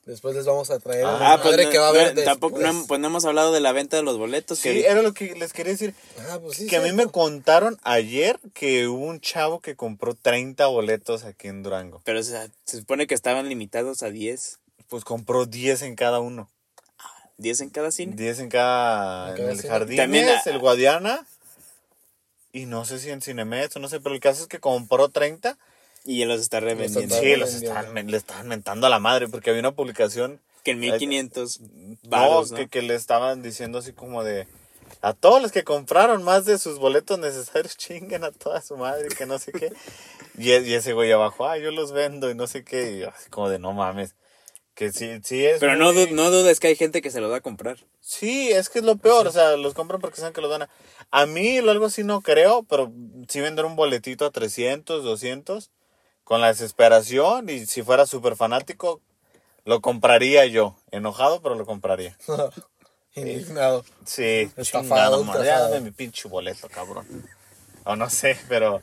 Después les vamos a traer Ah, desmadre no- que va a no- haber tampoco, después. no, pues no hemos hablado de la venta de los boletos. Sí, que era lo que les quería decir. Ah, pues sí, que a mí me contaron ayer que hubo un chavo que compró 30 boletos aquí en Durango. Pero o sea, se supone que estaban limitados a 10. Pues compró 10 en cada uno. 10 en cada cine. 10 en cada... En En, cada el cine. Jardines, También a- el Guadiana. Y no sé si en Cinemex o no sé, pero el caso es que compró 30. Y él los está revendiendo. Sí, los estaban, le estaban mentando a la madre porque había una publicación Que en 1500 no, varos, ¿no? Que, que le estaban diciendo así como de... A todos los que compraron más de sus boletos necesarios, chinguen a toda su madre, que no sé qué. Y, e- y ese güey abajo, ah, yo los vendo y no sé qué. Y yo así como de, no mames. Que sí, sí es Pero no, no dudes que hay gente que se lo va a comprar. Sí, es que es lo peor, o sea, los compran porque saben que los dan a... A mí lo algo así no creo, pero sí vender un boletito a 300, 200, con la desesperación, y si fuera súper fanático, lo compraría yo. Enojado, pero lo compraría. Indignado. Sí, Estafado, madre, estafado. dame mi pinche boleto, cabrón. O no sé, pero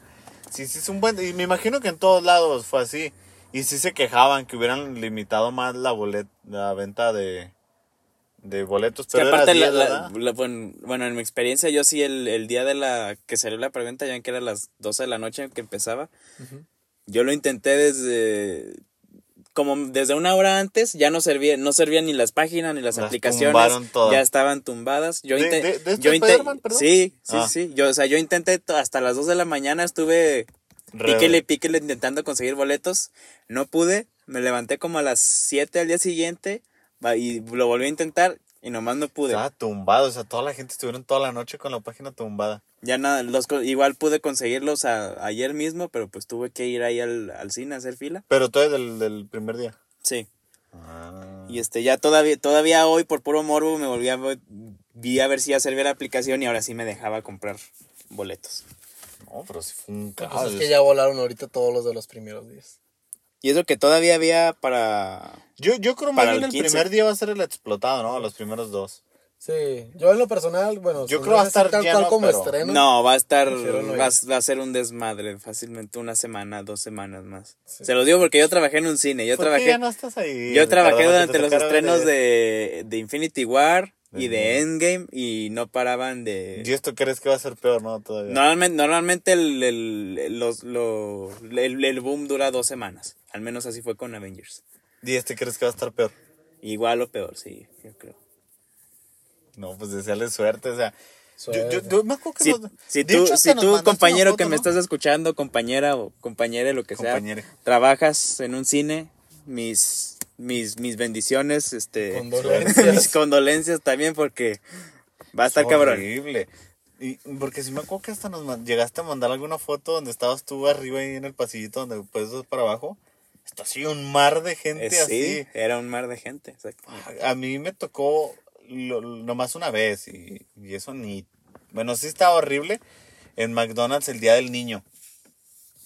sí, sí es un buen... Y me imagino que en todos lados fue así. Y sí se quejaban que hubieran limitado más la bolet, la venta de, de boletos. Que Pero era aparte, la- 10, la- la- bueno, bueno, en mi experiencia, yo sí, el, el día de la que salió la preventa, ya ven que era las 12 de la noche que empezaba, yo lo intenté desde como desde una hora antes, ya no servía, no servían ni las páginas ni las, Las aplicaciones, tumbaron todas. ya estaban tumbadas. Yo ¿De- inte- de- de este yo sí, sí, Ah. sí, yo, o sea, yo intenté hasta las 2 de la mañana estuve Re- píquele, píquele intentando conseguir boletos, no pude, me levanté como a las 7 al día siguiente y lo volví a intentar y nomás no pude. Estaba tumbado, o sea, toda la gente estuvieron toda la noche con la página tumbada. Ya nada, los, igual pude conseguirlos a- ayer mismo, pero pues tuve que ir ahí al, al cine a hacer fila. Pero todo del, del primer día. Sí. Ah. Y este, ya todavía, todavía hoy por puro morbo me volví a ver- vi a ver si ya servía la aplicación y ahora sí me dejaba comprar boletos. No, pero sí fue un Pues caos. es que ya volaron ahorita todos los de los primeros días. Y eso que todavía había para... Yo, yo creo más bien el el 15. primer día va a ser el explotado, ¿no? Los primeros dos. Sí, yo en lo personal, bueno, Yo creo no va a es estar tal lleno, cual como pero- estreno. No, va a estar, va, va a ser un desmadre fácilmente una semana, dos semanas más. Se lo digo porque yo trabajé en un cine, yo ¿Por qué trabajé... ya no estás ahí? Yo trabajé durante Te los estrenos de- de, Infinity War y de Endgame y no paraban de... ¿Y esto crees que va a ser peor, no? Todavía. Normalmente, normalmente el, el- los, lo- el, el boom dura dos semanas. Al menos así fue con Avengers. ¿Y este crees que va a estar peor? Igual o peor, sí, yo creo. No, pues desearle suerte, o sea. Yo, yo, Suerte. yo me acuerdo que Si, nos- si de tú, hecho, si compañero que me estás escuchando, compañera o compañere, lo que sea, Compañere. trabajas en un cine, mis, mis, mis bendiciones, este, Condolencias. mis condolencias también porque va a estar cabrón. Horrible. Y porque si me acuerdo que hasta nos llegaste a mandar alguna foto donde estabas tú arriba ahí en el pasillito donde puedes para abajo. Está así un mar de gente Eh, así. sí, era un mar de gente. A mí me tocó lo- nomás una vez y, y eso ni... Bueno, sí estaba horrible en McDonald's el Día del Niño.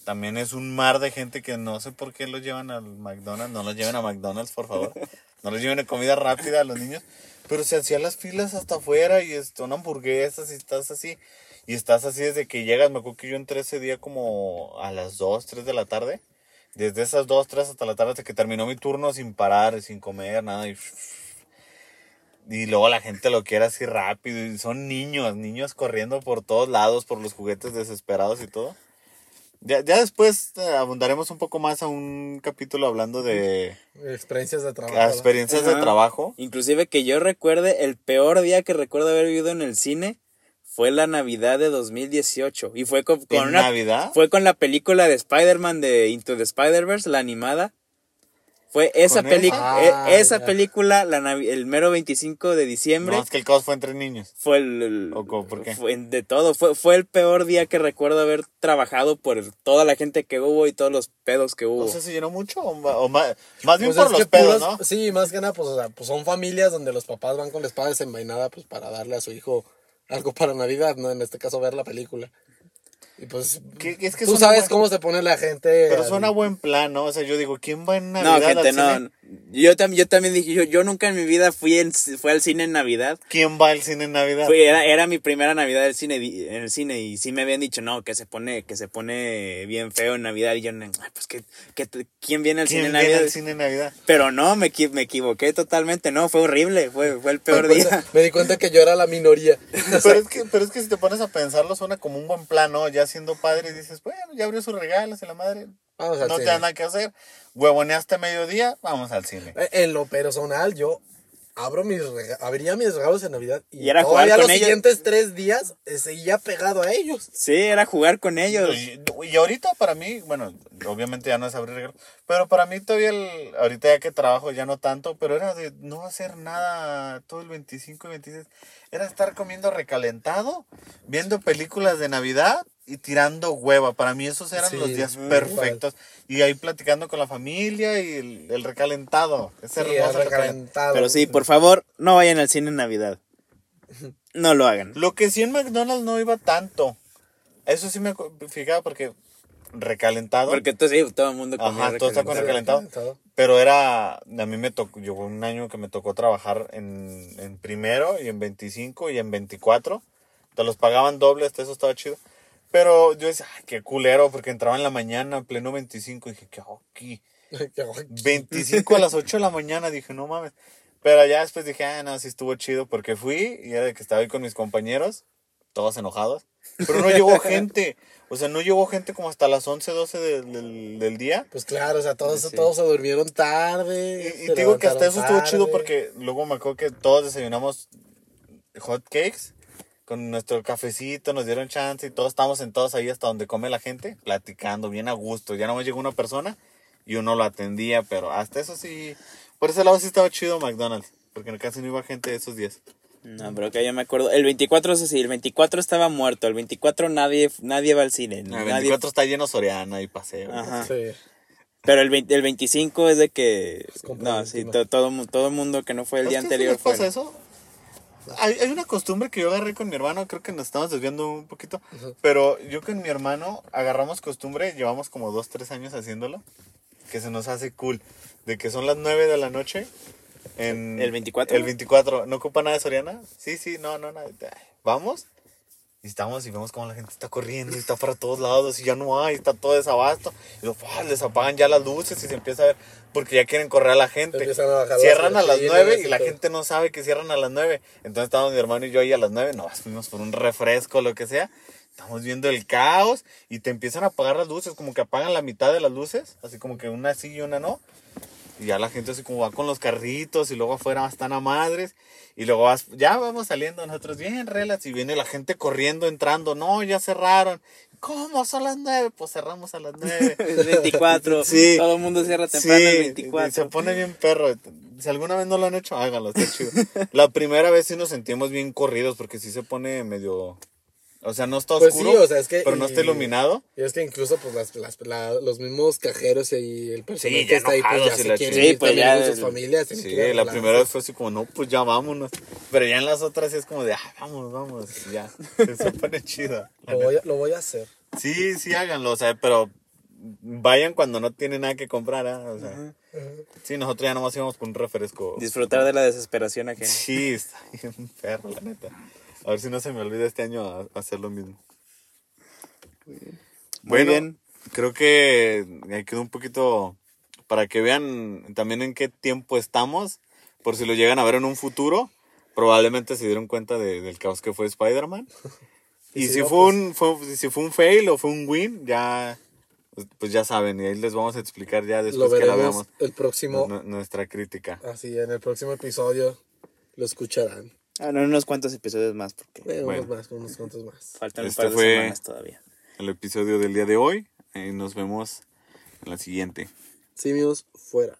También es un mar de gente que no sé por qué los llevan al McDonald's. No los lleven a McDonald's, por favor. No los lleven a comida rápida a los niños. Pero se hacían las filas hasta afuera y son hamburguesas y estás así. Y estás así desde que llegas. Me acuerdo que yo entré ese día como a las 2, 3 de la tarde. Desde esas 2, 3 hasta la tarde hasta que terminó mi turno sin parar, sin comer, nada. Y, y luego la gente lo quiere así rápido. Y son niños, niños corriendo por todos lados, por los juguetes desesperados y todo. Ya, ya después eh, abundaremos un poco más a un capítulo hablando de Experiencias de trabajo. experiencias de trabajo. Inclusive que yo recuerde, el peor día que recuerdo haber vivido en el cine fue la Navidad de 2018. Y fue con, con ¿En una- Navidad? Fue con la película de Spider-Man de Into the Spider-Verse, la animada. Fue esa ¿Con película, esa? Ah, esa ya. película, la el mero 25 de diciembre. No, es que el caos fue entre niños. Fue el, el- ¿O cómo? ¿Por qué? fue de todo. Fue, fue el peor día que recuerdo haber trabajado por toda la gente que hubo y todos los pedos que hubo. No sé si llenó mucho o, o ma- más, bien Pues por los pedos, puros- ¿no? Sí, más que nada, pues, o sea, pues son familias donde los papás van con la espada desenvainada pues para darle a su hijo algo para Navidad, ¿no? En este caso ver la película. Y pues es que tú sabes buen- cómo se pone la gente. Pero al- suena a buen plan, ¿no? O sea, yo digo, ¿quién va en no, Navidad gente, al no. Yo, tam- yo también dije, yo, yo nunca en mi vida fui, en, fui al cine en Navidad. ¿Quién va al cine en Navidad? Fui- era, era mi primera Navidad del cine, en el cine y sí me habían dicho, no, que se pone, que se pone bien feo en Navidad. Y yo, "Ay, pues, que, que, ¿quién viene al ¿Quién cine en viene Navidad? al cine en Navidad? Pero no, me, me equivoqué totalmente, no, fue horrible, fue, fue el peor Pues, día. Me di cuenta que yo era la minoría. Pero es, que, pero es que si te pones a pensarlo, suena como un buen plan, ¿no? Ya siendo padre, dices, bueno, ya abrió sus regalos y la madre. Vamos al no te cine. da nada que hacer. Huevoneaste a mediodía, vamos al cine. Eh, En lo personal, yo abro mis rega- abría mis regalos en Navidad y, Y era jugar con los ellos. siguientes tres días eh, seguía pegado a ellos. Sí, era jugar con ellos. Y, y ahorita para mí, bueno, obviamente ya no es abrir regalos, pero para mí todavía, el, ahorita ya que trabajo ya no tanto, pero era de no hacer nada todo el 25 y 26. Era estar comiendo recalentado, viendo películas de Navidad y tirando hueva. Para mí esos eran Sí, los días perfectos. Y ahí platicando con la familia y el, el recalentado. Es Sí, hermoso. el recalentado. Pero sí, por favor, no vayan al cine en Navidad. No lo hagan. Lo que sí en McDonald's no iba tanto. Eso sí me fijaba porque recalentado. Porque tú sí, todo el mundo comía Ajá, todo está con recalentado. recalentado. Pero era, a mí me tocó, yo un año que me tocó trabajar en, en primero y en 25 y en 24. Te los pagaban dobles, eso estaba chido. Pero yo decía, ay, qué culero, porque entraba en la mañana, pleno 25, y dije, ¿qué aquí? 25 a las 8 de la mañana, dije, no mames. Pero ya después dije, ah, no, sí estuvo chido, porque fui y era de que estaba ahí con mis compañeros, todos enojados. Pero no llegó gente, o sea, no llegó gente como hasta las 11, 12 del, del, del día. Pues claro, o sea, todos, Sí. todos se durmieron tarde. Y, y te digo que hasta eso levantaron estuvo chido tarde. porque luego me acuerdo que todos desayunamos hot cakes con nuestro cafecito, nos dieron chance y todos estábamos sentados ahí hasta donde come la gente, platicando bien a gusto. Ya no me llegó una persona y uno lo atendía, pero hasta eso sí, por ese lado sí estaba chido McDonald's, porque casi no iba gente esos días. No, pero que yo me acuerdo. El 24 es así, el 24 estaba muerto. El 24 nadie, nadie va al cine. El nadie- 24 está lleno Soriana y paseo. Ajá. Sí. Pero el, 20 el 25 es de que. No, sí, todo, mu- todo el mundo que no fue el ¿A día sí anterior pasa eso? Hay, hay una costumbre que yo agarré con mi hermano, creo que nos estamos desviando un poquito, pero yo con mi hermano agarramos costumbre, llevamos como dos, tres años haciéndolo, que se nos hace cool, de que son las 9 de la noche. En, ¿El 24? El 24, ¿no ocupa nada de Soriana? Sí, sí, no, no, nada. Vamos. Y estamos y vemos cómo la gente está corriendo y está para todos lados y ya no hay, está todo desabasto. Y luego, ¡fua! les apagan ya las luces y se empieza a ver porque ya quieren correr a la gente. A Cierran a las 9 y la gente no sabe que cierran a las 9. Entonces estábamos mi hermano y yo ahí a las 9, no, fuimos por un refresco o lo que sea. Estamos viendo el caos y te empiezan a apagar las luces, como que apagan la mitad de las luces, así como que una sí y una no. Y ya la gente así como va con los carritos y luego afuera están a madres. Y luego vas, ya vamos saliendo nosotros bien relax y viene la gente corriendo, entrando. No, ya cerraron. ¿Cómo? Son las nueve. Pues cerramos a las nueve. Es 24. Sí. Todo el mundo cierra temprano el y 24. se pone bien perro. Si alguna vez no lo han hecho, háganlo, está chido. La primera vez sí nos sentimos bien corridos porque sí se pone medio... O sea, no está Pues sí, oscuro, o sea, es que- pero no está iluminado. Y es que incluso pues las, las- la- los mismos cajeros y el personal Sí, que está ahí pues ya se quieren ir Sí, pues, ya con sus familias. Sí, la primera vez fue así como, no, pues ya vámonos. Pero ya en las otras sí es como de, ah, vamos, vamos, ya. Se pone chido. Lo voy, a, lo voy a hacer. Sí, sí, háganlo, o sea, pero vayan cuando no tienen nada que comprar, ¿ah? O sea, sí, nosotros ya nomás íbamos por un refresco. Disfrutar de la desesperación ajena. Sí, está bien perro, la neta. A ver si no se me olvida este año a- hacer lo mismo. Muy Bueno, bien. creo que me quedó un poquito para que vean también en qué tiempo estamos, por si lo llegan a ver en un futuro, probablemente se dieron cuenta de- del caos que fue Spider-Man. Y Y si fue, un, fue, si fue un fail o fue un win, ya pues, pues ya saben, y ahí les vamos a explicar ya Lo después que la veamos el próximo. nu- nuestra crítica. Así, en el próximo episodio lo escucharán. Ah, no, unos cuantos episodios más, porque Eh, Bueno. Unos más, unos cuantos más. faltan Este un par de fue- semanas todavía. El episodio del día de hoy. Y nos vemos en la siguiente. Simios fuera.